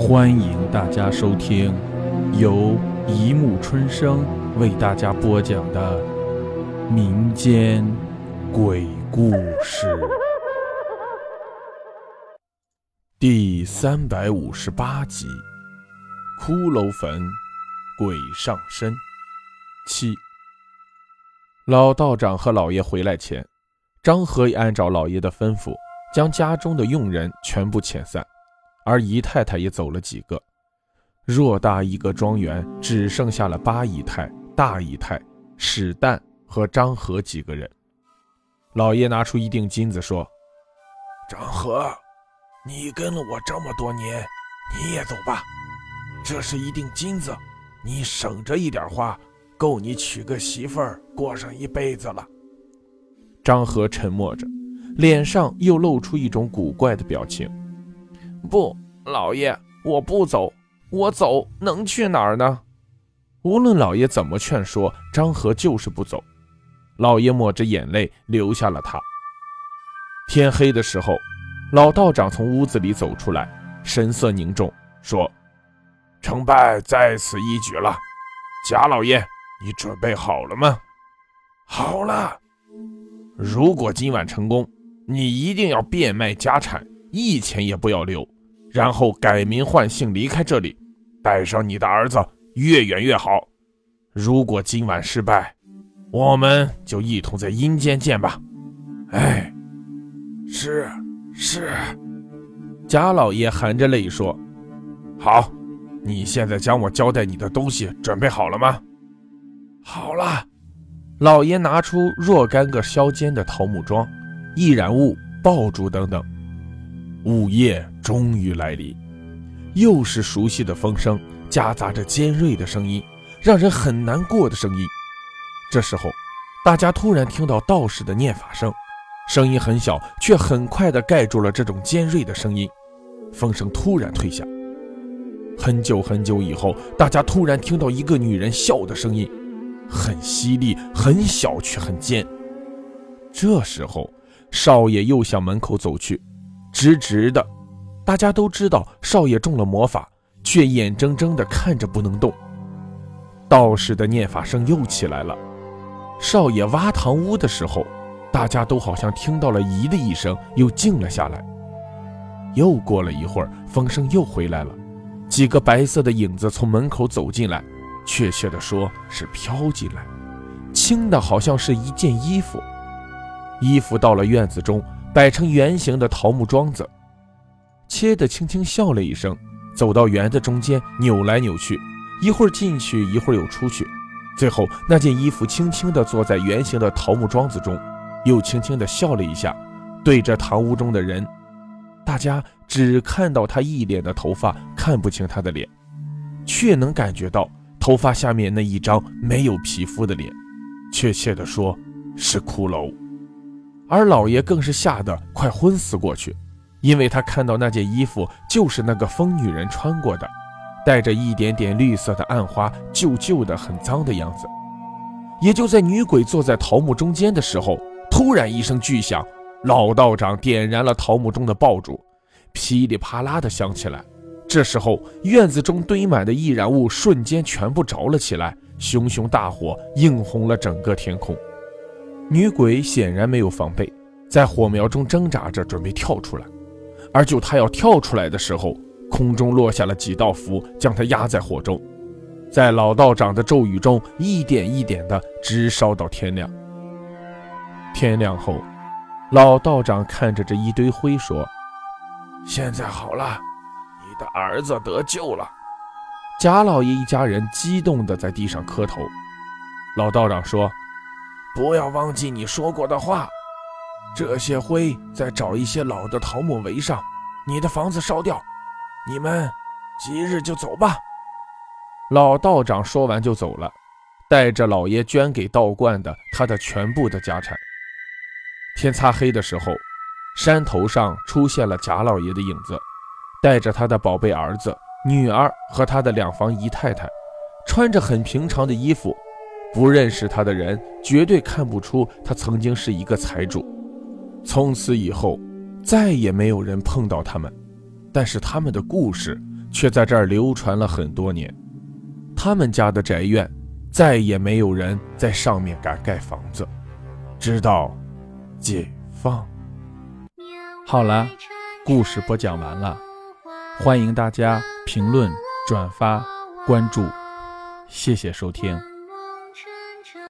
欢迎大家收听由一木春生为大家播讲的民间鬼故事第三百五十八集《骷髅坟鬼上身》七。老道长和老爷回来前，张和也按照老爷的吩咐，将家中的佣人全部遣散。而姨太太也走了几个，偌大一个庄园只剩下了八姨太、大姨太、史旦和张和几个人。老爷拿出一锭金子说：“张和，你跟了我这么多年，你也走吧。这是一锭金子，你省着一点花，够你娶个媳妇儿过上一辈子了。”张和沉默着，脸上又露出一种古怪的表情。不，老爷，我不走，我走能去哪儿呢？无论老爷怎么劝说，张和就是不走。老爷抹着眼泪留下了他。天黑的时候，老道长从屋子里走出来，神色凝重，说：“成败在此一举了，贾老爷，你准备好了吗？”“好了。”“如果今晚成功，你一定要变卖家产。”一钱也不要留，然后改名换姓离开这里，带上你的儿子，越远越好。如果今晚失败，我们就一同在阴间见吧。哎，是是。贾老爷含着泪说：“好，你现在将我交代你的东西准备好了吗？”好了。老爷拿出若干个削尖的桃木桩、易燃物、爆竹等等。午夜终于来临，又是熟悉的风声，夹杂着尖锐的声音，让人很难过的声音。这时候，大家突然听到道士的念法声，声音很小，却很快地盖住了这种尖锐的声音。风声突然退下，很久很久以后，大家突然听到一个女人笑的声音，很犀利，很小，却很尖。这时候，少爷又向门口走去。直直的，大家都知道少爷中了魔法，却眼睁睁地看着不能动。道士的念法声又起来了。少爷挖堂屋的时候，大家都好像听到了“咦”的一声，又静了下来。又过了一会儿，风声又回来了，几个白色的影子从门口走进来，确切的说是飘进来，轻的好像是一件衣服。衣服到了院子中。摆成圆形的桃木桩子，切的轻轻笑了一声，走到园子中间，扭来扭去，一会儿进去，一会儿又出去，最后那件衣服轻轻地坐在圆形的桃木桩子中，又轻轻地笑了一下，对着堂屋中的人，大家只看到他一脸的头发，看不清他的脸，却能感觉到头发下面那一张没有皮肤的脸，确切地说是骷髅。而老爷更是吓得快昏死过去，因为他看到那件衣服就是那个疯女人穿过的，带着一点点绿色的暗花，旧旧的很脏的样子。也就在女鬼坐在桃木中间的时候，突然一声巨响，老道长点燃了桃木中的爆竹，噼里啪啦的响起来。这时候院子中堆满的易燃物瞬间全部着了起来，熊熊大火映红了整个天空。女鬼显然没有防备，在火苗中挣扎着，准备跳出来。而就她要跳出来的时候，空中落下了几道符，将她压在火中，在老道长的咒语中，一点一点的直烧到天亮。天亮后，老道长看着这一堆灰说：“现在好了，你的儿子得救了。”贾老爷一家人激动的在地上磕头。老道长说。不要忘记你说过的话，这些灰再找一些老的桃木围上，你的房子烧掉，你们即日就走吧。老道长说完就走了，带着老爷捐给道观的他的全部的家产。天擦黑的时候，山头上出现了贾老爷的影子，带着他的宝贝儿子、女儿和他的两房姨太太，穿着很平常的衣服。不认识他的人绝对看不出他曾经是一个财主。从此以后，再也没有人碰到他们。但是他们的故事却在这儿流传了很多年。他们家的宅院，再也没有人在上面敢盖房子，直到解放。好了，故事播讲完了，欢迎大家评论、转发、关注，谢谢收听。